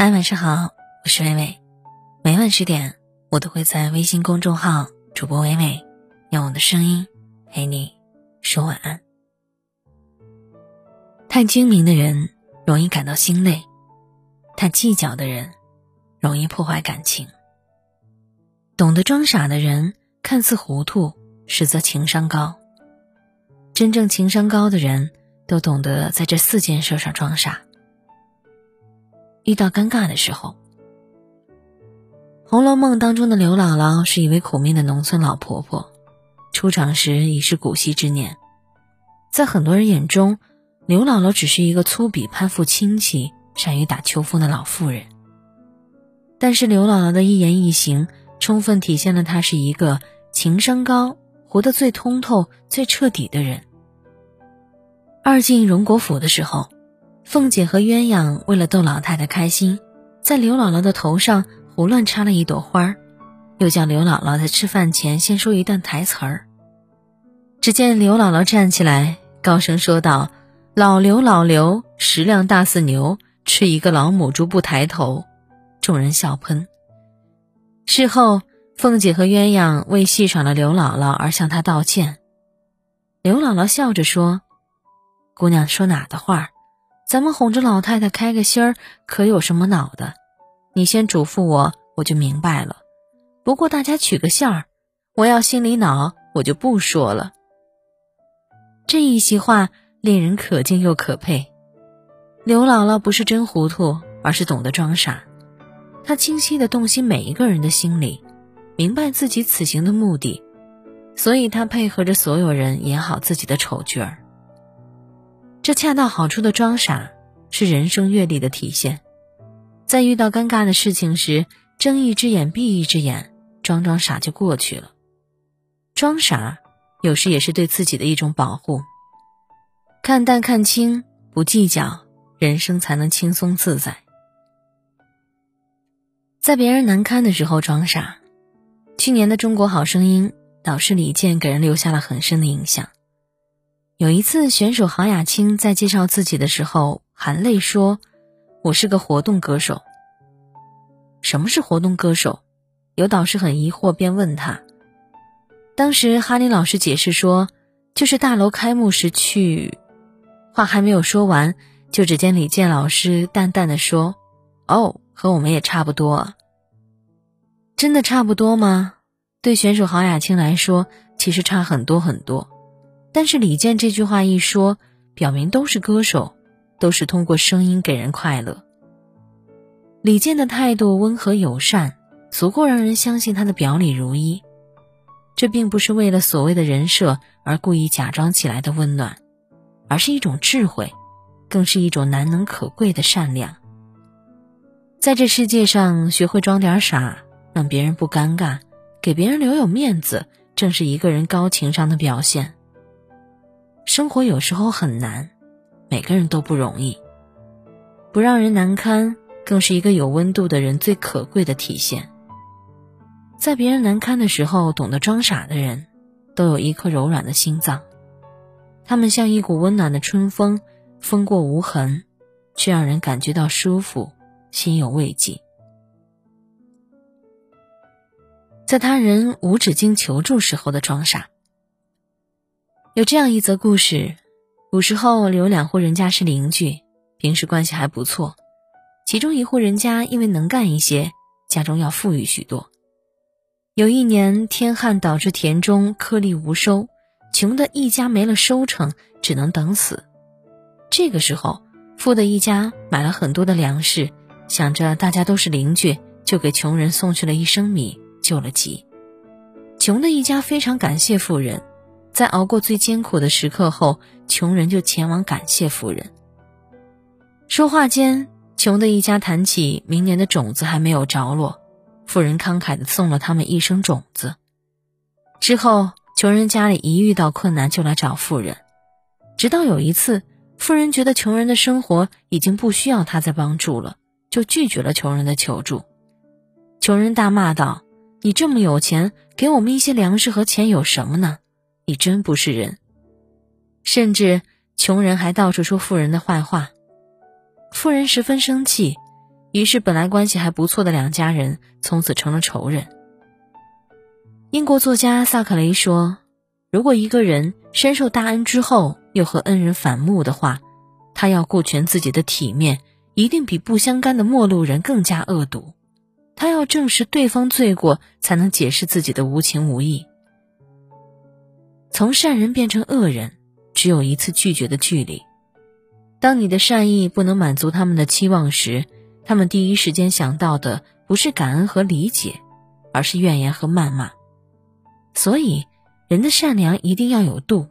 嗨，晚上好，我是微微。每晚十点，我都会在微信公众号“主播微微”用我的声音陪你说晚安。太精明的人容易感到心累，太计较的人容易破坏感情。懂得装傻的人看似糊涂，实则情商高。真正情商高的人都懂得在这四件事上装傻。遇到尴尬的时候，《红楼梦》当中的刘姥姥是一位苦命的农村老婆婆，出场时已是古稀之年。在很多人眼中，刘姥姥只是一个粗鄙攀附亲戚、善于打秋风的老妇人。但是刘姥姥的一言一行，充分体现了她是一个情商高、活得最通透、最彻底的人。二进荣国府的时候。凤姐和鸳鸯为了逗老太太开心，在刘姥姥的头上胡乱插了一朵花儿，又叫刘姥姥在吃饭前先说一段台词儿。只见刘姥姥站起来，高声说道：“老刘，老刘，食量大似牛，吃一个老母猪不抬头。”众人笑喷。事后，凤姐和鸳鸯为戏耍了刘姥姥而向她道歉。刘姥姥笑着说：“姑娘说哪的话？”咱们哄着老太太开个心儿，可有什么恼的？你先嘱咐我，我就明白了。不过大家取个笑儿，我要心里恼，我就不说了。这一席话令人可敬又可佩。刘姥姥不是真糊涂，而是懂得装傻。她清晰地洞悉每一个人的心理，明白自己此行的目的，所以她配合着所有人演好自己的丑角儿。这恰到好处的装傻，是人生阅历的体现。在遇到尴尬的事情时，睁一只眼闭一只眼，装装傻就过去了。装傻有时也是对自己的一种保护。看淡看清，不计较，人生才能轻松自在。在别人难堪的时候装傻。去年的《中国好声音》，导师李健给人留下了很深的印象。有一次，选手郝雅青在介绍自己的时候，含泪说：“我是个活动歌手。”什么是活动歌手？有导师很疑惑，便问他。当时哈林老师解释说：“就是大楼开幕时去。”话还没有说完，就只见李健老师淡淡的说：“哦，和我们也差不多。”真的差不多吗？对选手郝雅青来说，其实差很多很多。但是李健这句话一说，表明都是歌手，都是通过声音给人快乐。李健的态度温和友善，足够让人相信他的表里如一。这并不是为了所谓的人设而故意假装起来的温暖，而是一种智慧，更是一种难能可贵的善良。在这世界上，学会装点傻，让别人不尴尬，给别人留有面子，正是一个人高情商的表现。生活有时候很难，每个人都不容易。不让人难堪，更是一个有温度的人最可贵的体现。在别人难堪的时候，懂得装傻的人，都有一颗柔软的心脏。他们像一股温暖的春风，风过无痕，却让人感觉到舒服，心有慰藉。在他人无止境求助时候的装傻。有这样一则故事：古时候有两户人家是邻居，平时关系还不错。其中一户人家因为能干一些，家中要富裕许多。有一年天旱导致田中颗粒无收，穷的一家没了收成，只能等死。这个时候，富的一家买了很多的粮食，想着大家都是邻居，就给穷人送去了一升米，救了急。穷的一家非常感谢富人。在熬过最艰苦的时刻后，穷人就前往感谢富人。说话间，穷的一家谈起明年的种子还没有着落，富人慷慨地送了他们一升种子。之后，穷人家里一遇到困难就来找富人，直到有一次，富人觉得穷人的生活已经不需要他再帮助了，就拒绝了穷人的求助。穷人大骂道：“你这么有钱，给我们一些粮食和钱有什么呢？”你真不是人，甚至穷人还到处说富人的坏话。富人十分生气，于是本来关系还不错的两家人从此成了仇人。英国作家萨克雷说：“如果一个人深受大恩之后又和恩人反目的话，他要顾全自己的体面，一定比不相干的陌路人更加恶毒。他要证实对方罪过，才能解释自己的无情无义。从善人变成恶人，只有一次拒绝的距离。当你的善意不能满足他们的期望时，他们第一时间想到的不是感恩和理解，而是怨言和谩骂。”所以，人的善良一定要有度。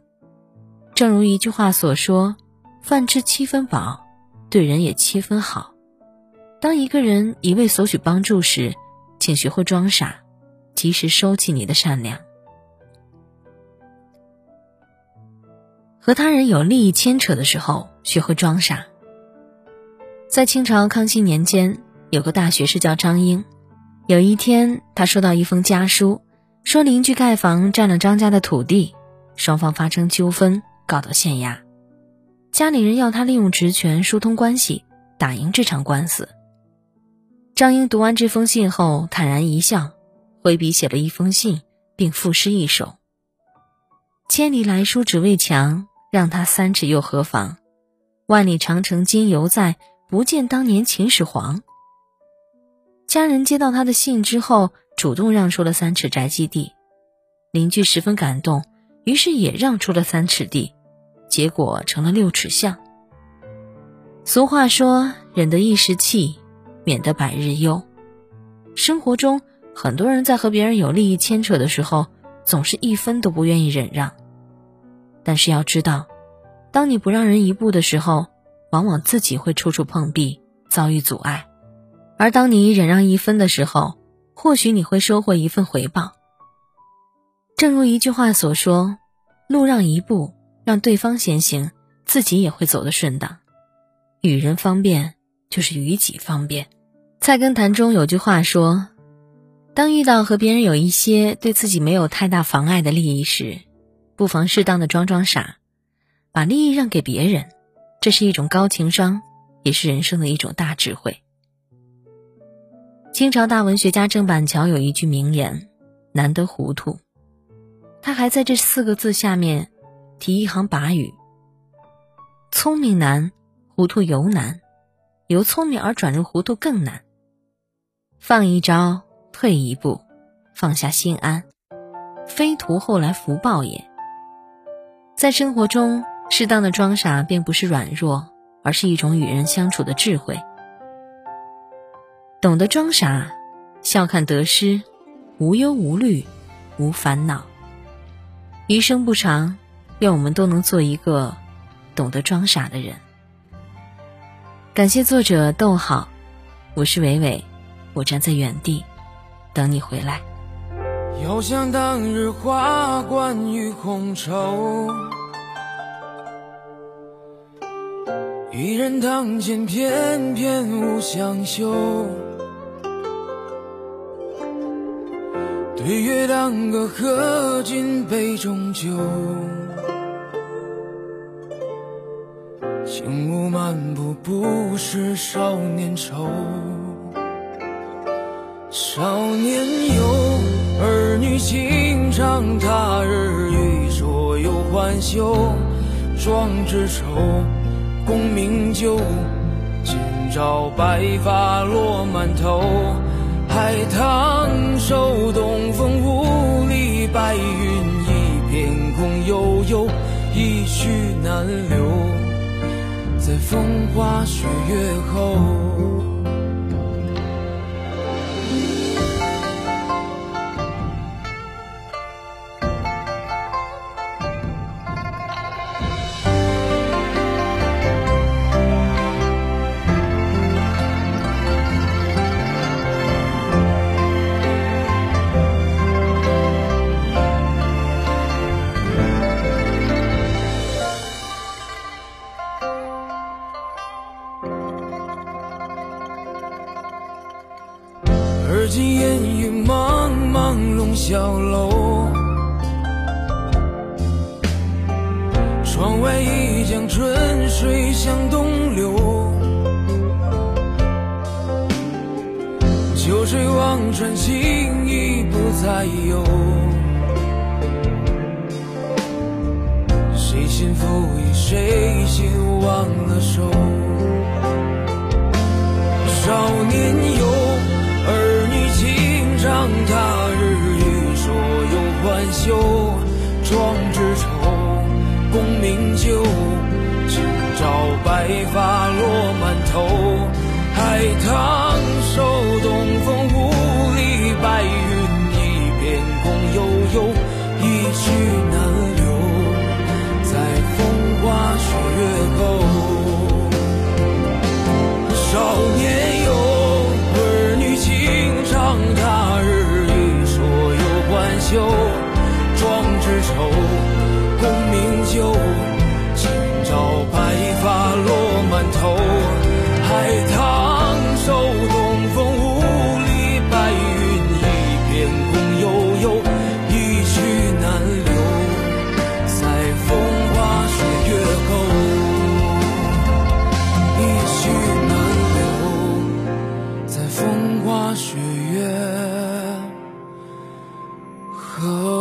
正如一句话所说：“饭吃七分饱，对人也七分好。”当一个人一味索取帮助时，请学会装傻，及时收起你的善良。和他人有利益牵扯的时候，学会装傻。在清朝康熙年间，有个大学士叫张英。有一天，他收到一封家书。说邻居盖房占了张家的土地，双方发生纠纷，告到县衙。家里人要他利用职权疏通关系，打赢这场官司。张英读完这封信后，坦然一笑，挥笔写了一封信，并赋诗一首：“千里来书只为墙，让他三尺又何妨？万里长城今犹在，不见当年秦始皇。”家人接到他的信之后。主动让出了三尺宅基地，邻居十分感动，于是也让出了三尺地，结果成了六尺巷。俗话说：“忍得一时气，免得百日忧。”生活中，很多人在和别人有利益牵扯的时候，总是一分都不愿意忍让。但是要知道，当你不让人一步的时候，往往自己会处处碰壁，遭遇阻碍；而当你忍让一分的时候，或许你会收获一份回报。正如一句话所说：“路让一步，让对方先行，自己也会走得顺当。与人方便，就是与己方便。”《菜根谭》中有句话说：“当遇到和别人有一些对自己没有太大妨碍的利益时，不妨适当的装装傻，把利益让给别人，这是一种高情商，也是人生的一种大智慧。”清朝大文学家郑板桥有一句名言：“难得糊涂。”他还在这四个字下面提一行把语：“聪明难，糊涂尤难；由聪明而转入糊涂更难。放一招，退一步，放下心安，非图后来福报也。”在生活中，适当的装傻并不是软弱，而是一种与人相处的智慧。懂得装傻，笑看得失，无忧无虑，无烦恼。余生不长，愿我们都能做一个懂得装傻的人。感谢作者逗号，我是伟伟，我站在原地等你回来。又想当日花冠与红绸，一人堂前翩翩无相休。对月当歌喝尽杯中酒，轻舞漫步不识少年愁。少年游，儿女情长，他日欲说又还休。壮志愁，功名就，今朝白发落满头。海棠收，东风无力，白云一片空悠悠，一去难留，在风花雪月后。窗外一江春水向东流。水望穿，情已不再有。谁先负义，谁先忘了收？少年游，儿女情长，他日欲说又还休。壮白发落满头，海棠海棠收，东风无力，白云一片空悠悠，一去难留，在风花雪月后，一去难留，在风花雪月后。